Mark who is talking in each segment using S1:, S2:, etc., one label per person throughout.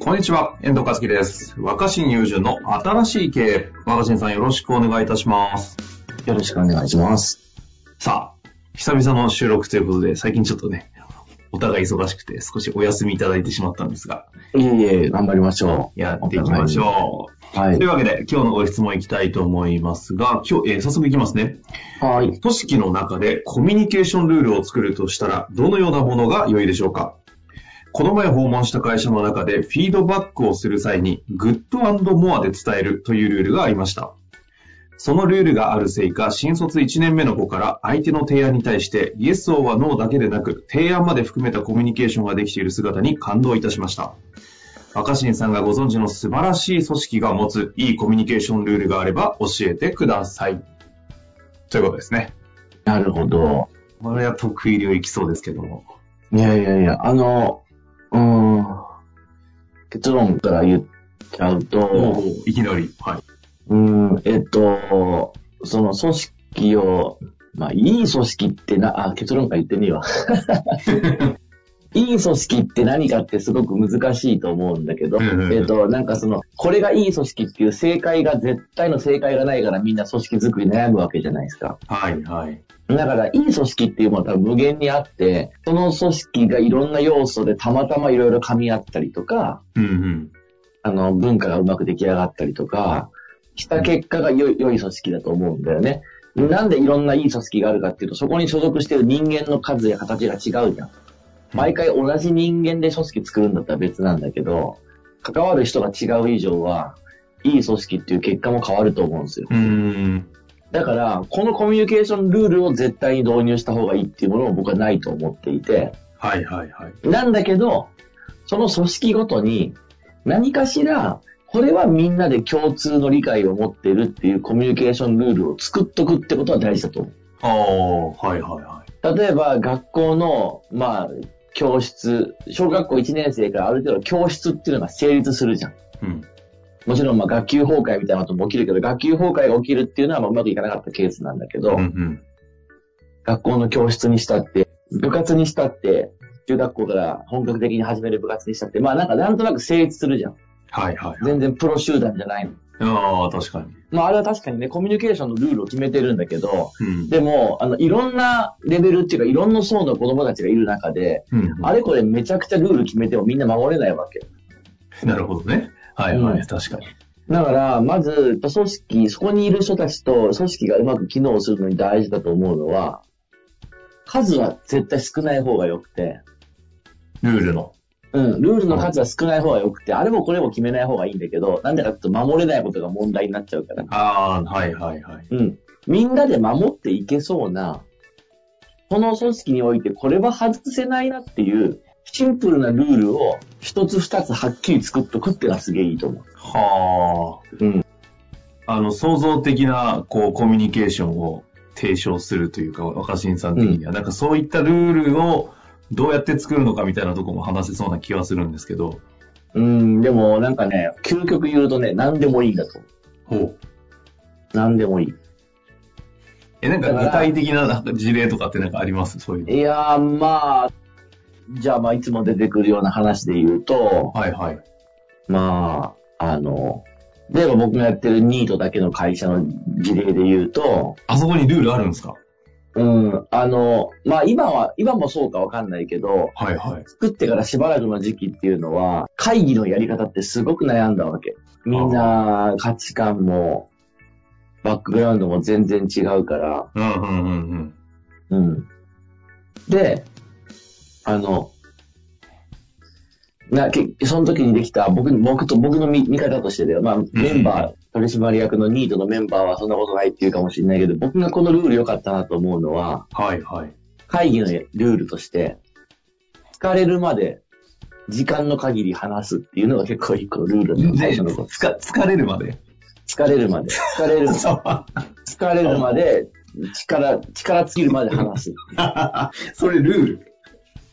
S1: こんにちは、遠藤和樹です。若新友人の新しい経営。若新さんよろしくお願いいたします。
S2: よろしくお願いします。
S1: さあ、久々の収録ということで、最近ちょっとね、お互い忙しくて少しお休みいただいてしまったんですが、
S2: いえいえ、頑張りましょう。
S1: やっていきましょう。
S2: はい
S1: という。わけで、今日のご質問いきたいと思いますが、今日、えー早速いきますね。
S2: はい。
S1: 組織の中でコミュニケーションルールを作るとしたら、どのようなものが良いでしょうか？この前訪問した会社の中でフィードバックをする際に、 Good More で伝えるというルールがありました。そのルールがあるせいか、新卒1年目の子から相手の提案に対して、イエス or はノーだけでなく、提案まで含めたコミュニケーションができている姿に感動いたしました。若新さんがご存知の素晴らしい組織が持ついいコミュニケーションルールがあれば教えてください。ということですね。
S2: なるほど。
S1: これは得意量いきそうですけども。
S2: いやいやいや、あの、うーん。結論から言っちゃうと、
S1: いきなり。はい。
S2: うーん、えっと、その組織を、まあ、いい組織ってな、あ、結論から言ってみよう。いい組織って何かってすごく難しいと思うんだけど、
S1: うんうんうん
S2: えっと、なんかその、これがいい組織っていう正解が、絶対の正解がないからみんな組織作り悩むわけじゃないですか。
S1: はい、はい。
S2: だから、いい組織っていうものは多分無限にあって、その組織がいろんな要素でたまたまいろいろ噛み合ったりとか、
S1: うんうん。
S2: あの、文化がうまく出来上がったりとか、した結果が良い良い組織だと思うんだよね。なんでいろんないい組織があるかっていうと、そこに所属している人間の数や形が違うじゃん。毎回同じ人間で組織作るんだったら別なんだけど、関わる人が違う以上は、いい組織っていう結果も変わると思うんですよ。
S1: うーん。
S2: だから、このコミュニケーションルールを絶対に導入した方がいいっていうものも僕はないと思っていて、
S1: はい、はい、はい。
S2: なんだけど、その組織ごとに何かしら、これはみんなで共通の理解を持っているっていうコミュニケーションルールを作っとくってことは大事だと思
S1: ああ、はい、はい、はい。
S2: う。例えば、学校の、まあ、教室、小学校1年生からある程度教室っていうのが成立するじゃん。
S1: うん。
S2: もちろん、まあ、学級崩壊みたいなことも起きるけど、学級崩壊が起きるっていうのは、まあ、うまくいかなかったケースなんだけど、
S1: うん、うん。
S2: 学校の教室にしたって、部活にしたって、中学校から本格的に始める部活にしたって、まあなんかなんとなく成立するじゃん。
S1: はい、はい、はい。
S2: 全然プロ集団じゃないの。
S1: ああ、確かに。
S2: まああれは確かにね、コミュニケーションのルールを決めてるんだけど、
S1: うん。
S2: でも、あの、いろんなレベルっていうか、いろんな層の子供たちがいる中で、
S1: うん、
S2: あれこれめちゃくちゃルール決めてもみんな守れないわけ。
S1: なるほどね。はい、はい、
S2: うん
S1: 確かに。
S2: だから、まず、組織、そこにいる人たちと組織がうまく機能するのに大事だと思うのは、数は絶対少ない方が良くて、
S1: ルールの。
S2: うん、ルールの数は少ない方が良くて、あれもこれも決めない方がいいんだけど、なんでかっていうと守れないことが問題になっちゃうから。
S1: ああ、はい、はい、はい。
S2: うん。みんなで守っていけそうな、この組織においてこれは外せないなっていう、シンプルなルールを一つ二つはっきり作っとくってのはすげえいいと思う。
S1: は
S2: うん。
S1: あ。あの、創造的な、こう、コミュニケーションを提唱するというか、若新さん的には、なんかそういったルールをどうやって作るのかみたいなところも話せそうな気はするんですけど。
S2: うん、でもなんかね、究極言うとね、何でもいいんだと。
S1: ほう。
S2: 何でもいい。
S1: え、なんか具体的ななんか事例とかってなんかあります？そういうの。
S2: いやー、まあ、じゃあまあいつも出てくるような話で言うと、
S1: はいはい。
S2: まあ、あの、例えば僕がやってるニートだけの会社の事例で言うと、
S1: あそこにルールあるんですか？
S2: うん、あの、まあ今は、今もそうかわかんないけど、
S1: はいはい。
S2: 作ってからしばらくの時期っていうのは、会議のやり方ってすごく悩んだわけ。みんな価値観も、バックグラウンドも全然違うから、
S1: うんうんうんうん。
S2: うん。で、あの、な、けその時にできた、僕、僕と、僕の見見方としてだよ。まあ、メンバー、取締役のニートのメンバーはそんなことないっていうかもしれないけど、僕がこのルール良かったなと思うのは、
S1: はいはい。
S2: 会議のルールとして、疲れるまで時間の限り話すっていうのが結構一個ルールの最初のこと。
S1: つか疲れるまで？
S2: 疲れるまで。疲れる。疲れるまで、力、力尽きるまで話す。
S1: それルール。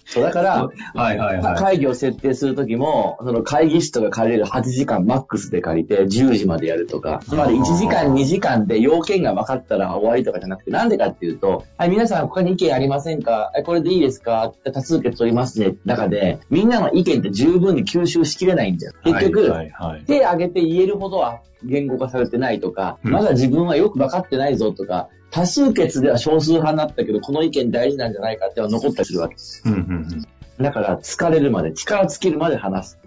S2: そう、だから、
S1: はいはいはい。
S2: 会議を設定するときも、その会議室とか借りれる8時間マックスで借りて10時までやるとか、つまり1時間2時間で要件が分かったら終わりとかじゃなくて、なんでかっていうと、はい、皆さん他に意見ありませんか？はいこれでいいですか？多数決取りますね。中で、みんなの意見って十分に吸収しきれないんだよ。結局、
S1: はいはいはい
S2: 手挙げて言えるほどは言語化されてないとか、
S1: うん
S2: まだ自分はよく分かってないぞとか、多数決では少数派になったけど、この意見大事なんじゃないかっていうのが残ったりするわけです。
S1: うんうんうん
S2: だから疲れるまで、力尽きるまで話す。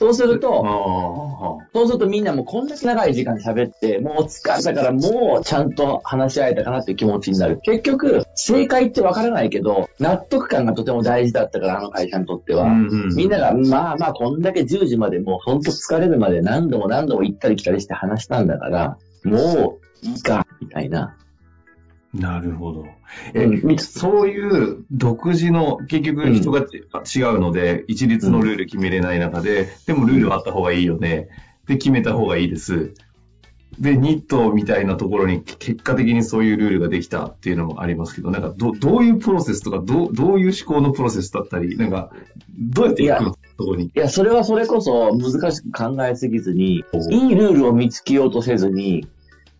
S2: そうすると、
S1: あ
S2: そうするとみんなもうこんだけ長い時間喋って、もう疲れたからもうちゃんと話し合えたかなっていう気持ちになる。結局、正解ってわからないけど、納得感がとても大事だったから、あの会社にとっては。
S1: あ。うんうん
S2: みんなが、まあまあ、こんだけ10時までもうほんと疲れるまで何度も何度も行ったり来たりして話したんだから、もういいか、みたいな。
S1: なるほど。え、
S2: うんみ
S1: そういう独自の、結局人が違うので、一律のルール決めれない中で、でもルールはあった方がいいよね。で、決めた方がいいです。で、ニットみたいなところに結果的にそういうルールができたっていうのもありますけど、なんかど、どういうプロセスとか、どう、どういう思考のプロセスだったり、なんか、どうやっていくの？そこに。
S2: いや、それはそれこそ難しく考えすぎずに
S1: お、
S2: いいルールを見つけようとせずに、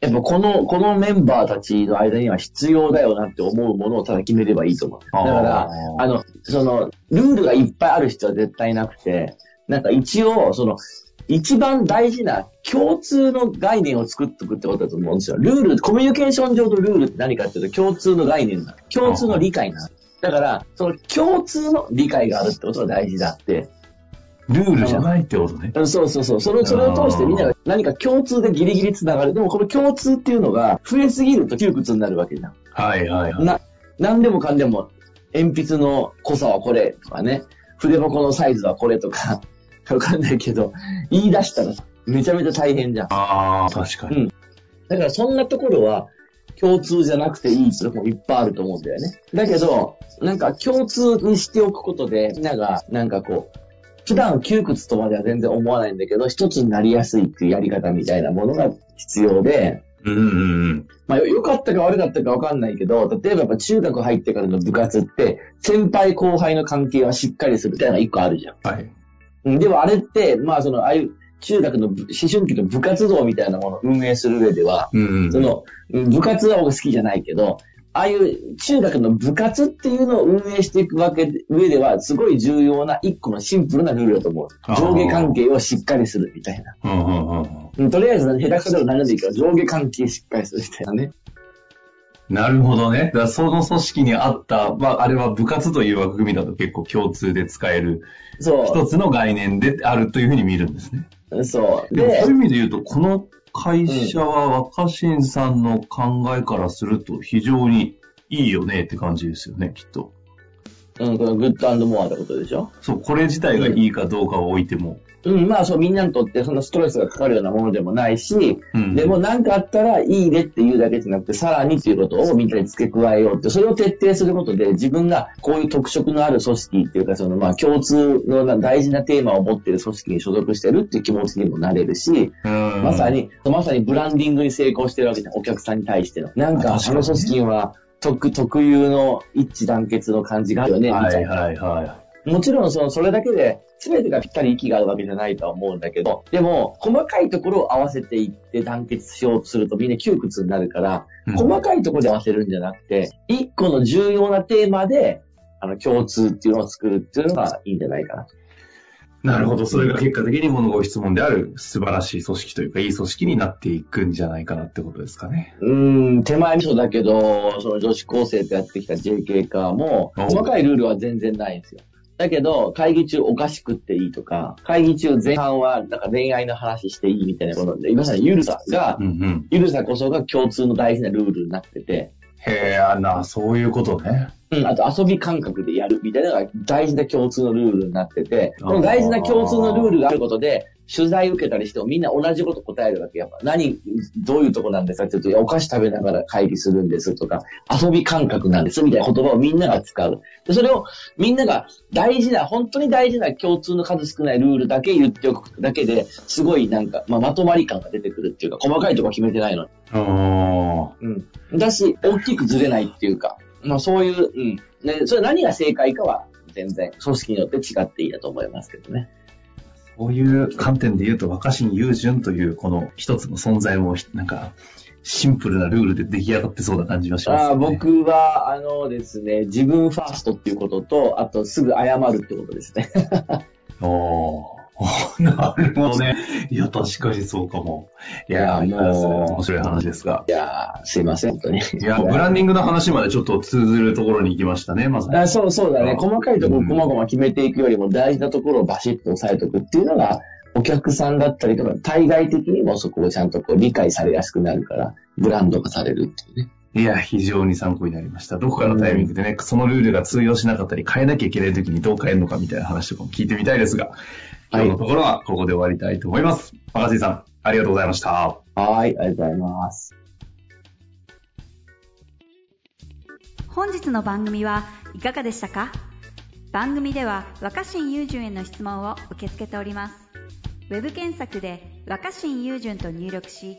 S2: やっぱこの、このメンバーたちの間には必要だよなって思うものをただ決めればいいと思う。だから、あの、その、ルールがいっぱいある人は絶対なくて、なんか一応、その、一番大事な共通の概念を作っておくってことだと思うんですよ。ルール、コミュニケーション上のルールって何かっていうと共通の概念なの。共通の理解なの。だから、その共通の理解があるってことが大事だって。
S1: ルールじゃないってことね。
S2: うんそうそうそう。それそれを通してみんなが何か共通でギリギリつながる。でもこの共通っていうのが増えすぎると窮屈になるわけじゃん。
S1: はいはいはい。
S2: な、なんでもかんでも、鉛筆の濃さはこれとかね、筆箱のサイズはこれとか、わかんないけど、言い出したらめちゃめちゃ大変じゃん。
S1: ああ、確かに。
S2: うんだからそんなところは共通じゃなくていいってとこもいっぱいあると思うんだよね。だけど、なんか共通にしておくことで、みんながなんかこう、普段窮屈とまでは全然思わないんだけど、一つになりやすいっていうやり方みたいなものが必要で、
S1: うんうんうん。
S2: まあ、よ良かったか悪かったか分かんないけど、例えばやっぱ中学入ってからの部活って、先輩後輩の関係はしっかりするみたいなのが一個あるじゃん。
S1: はい。
S2: うんでもあれって、まあその、ああいう中学の部思春期の部活動みたいなものを運営する上では、
S1: うんうん。
S2: その、うん部活は僕好きじゃないけど、ああいう中学の部活っていうのを運営していくわけで、上では、すごい重要な一個のシンプルなルールだと思う。上下関係をしっかりするみたいな。
S1: うん
S2: とりあえず、下手くそでも何でもいいから、上下関係しっかりするみたいなね。
S1: なるほどね。だからその組織にあった、まあ、あれは部活という枠組みだと結構共通で使える
S2: そ
S1: 一つの概念であるというふうに見るんですね。
S2: う。そう。
S1: でも
S2: で
S1: そういう意味で言うと、この会社は若新さんの考えからすると非常にいいよねって感じですよね、きっと。
S2: うん、このグッドモアってことでしょ？
S1: そう、これ自体がいいかどうかを置いても。
S2: うん、まあそう、みんなにとってそんなストレスがかかるようなものでもないし、
S1: うん
S2: でも何かあったらいいねっていうだけじゃなくて、さらにっていうことをみんなに付け加えようって、それを徹底することで、自分がこういう特色のある組織っていうか、そのまあ共通の大事なテーマを持っている組織に所属してるっていう気持ちにもなれるし、
S1: うん
S2: まさに、まさにブランディングに成功してるわけじゃん、お客さんに対しての。なんか、あの組織は特、特有の一致団結の感じがあるよね、みたいな。
S1: はいはいは
S2: もちろんその、それだけで、全てがぴったり息が合うわけじゃないとは思うんだけど、でも、細かいところを合わせていって団結しようとするとみんな窮屈になるから、
S1: い。
S2: 細かいところで合わせるんじゃなくて、一個の重要なテーマで、あの、共通っていうのを作るっていうのがいいんじゃないかなと。
S1: なるほど。それが結果的に物ご質問である素晴らしい組織というか、いい組織になっていくんじゃないかなってことですかね。
S2: うーん、手前味噌だけど、その女子高生とやってきた JK カーも、
S1: お
S2: 細かいルールは全然ないんですよ。だけど、会議中お菓子食っていいとか、会議中前半はなんか恋愛の話していいみたいなことで、まさにゆるさが
S1: う、んうん。
S2: ゆるさこそが共通の大事なルールになってて、
S1: へえ、あな、そういうことね。
S2: うん、あと遊び感覚でやるみたいなのが大事な共通のルールになってて、この大事な共通のルールがあることで、取材受けたりしてもみんな同じこと答えるわけ。やっぱ何、どういうとこなんですか？って言うと、お菓子食べながら会議するんですとか、遊び感覚なんですみたいな言葉をみんなが使う。でそれをみんなが大事な、本当に大事な共通の数少ないルールだけ言っておくだけで、すごいなんか、まあ、まとまり感が出てくるっていうか、細かいところ決めてないのに。
S1: あ
S2: うん。だし、大きくずれないっていうか、まあそういう、うん。ね、それ何が正解かは全然組織によって違っていいだと思いますけどね。
S1: そういう観点で言うと、若新雄純というこの一つの存在も、なんか、シンプルなルールで出来上がってそうな感じがします、ね。
S2: あ僕は、あのですね、自分ファーストっていうことと、あとすぐ謝るってことですね。
S1: おー。なるほどね。いや、確かにそうかも。いや、
S2: もう
S1: 面白い話ですが。
S2: いやー、すいません、本当に。
S1: いや、ブランディングの話までちょっと通ずるところに行きましたね、まさに。
S2: あそうそうだね。
S1: うん
S2: 細かいところ、細々決めていくよりも大事なところをバシッと押さえておくっていうのが、お客さんだったりとか、対外的にもそこをちゃんとこう理解されやすくなるから、ブランド化されるっていうね。
S1: いや、非常に参考になりました。どこかのタイミングでね、そのルールが通用しなかったり、変えなきゃいけない時にどう変えるのかみたいな話とかも聞いてみたいですが、今日のところはここで終わりたいと思います。若新さん、ありがとうございました。
S2: はい、ありがとうございます。
S3: 本日の番組はいかがでしたか？番組では若新雄純への質問を受け付けておりますウェブ検索で「若新雄純」と入力し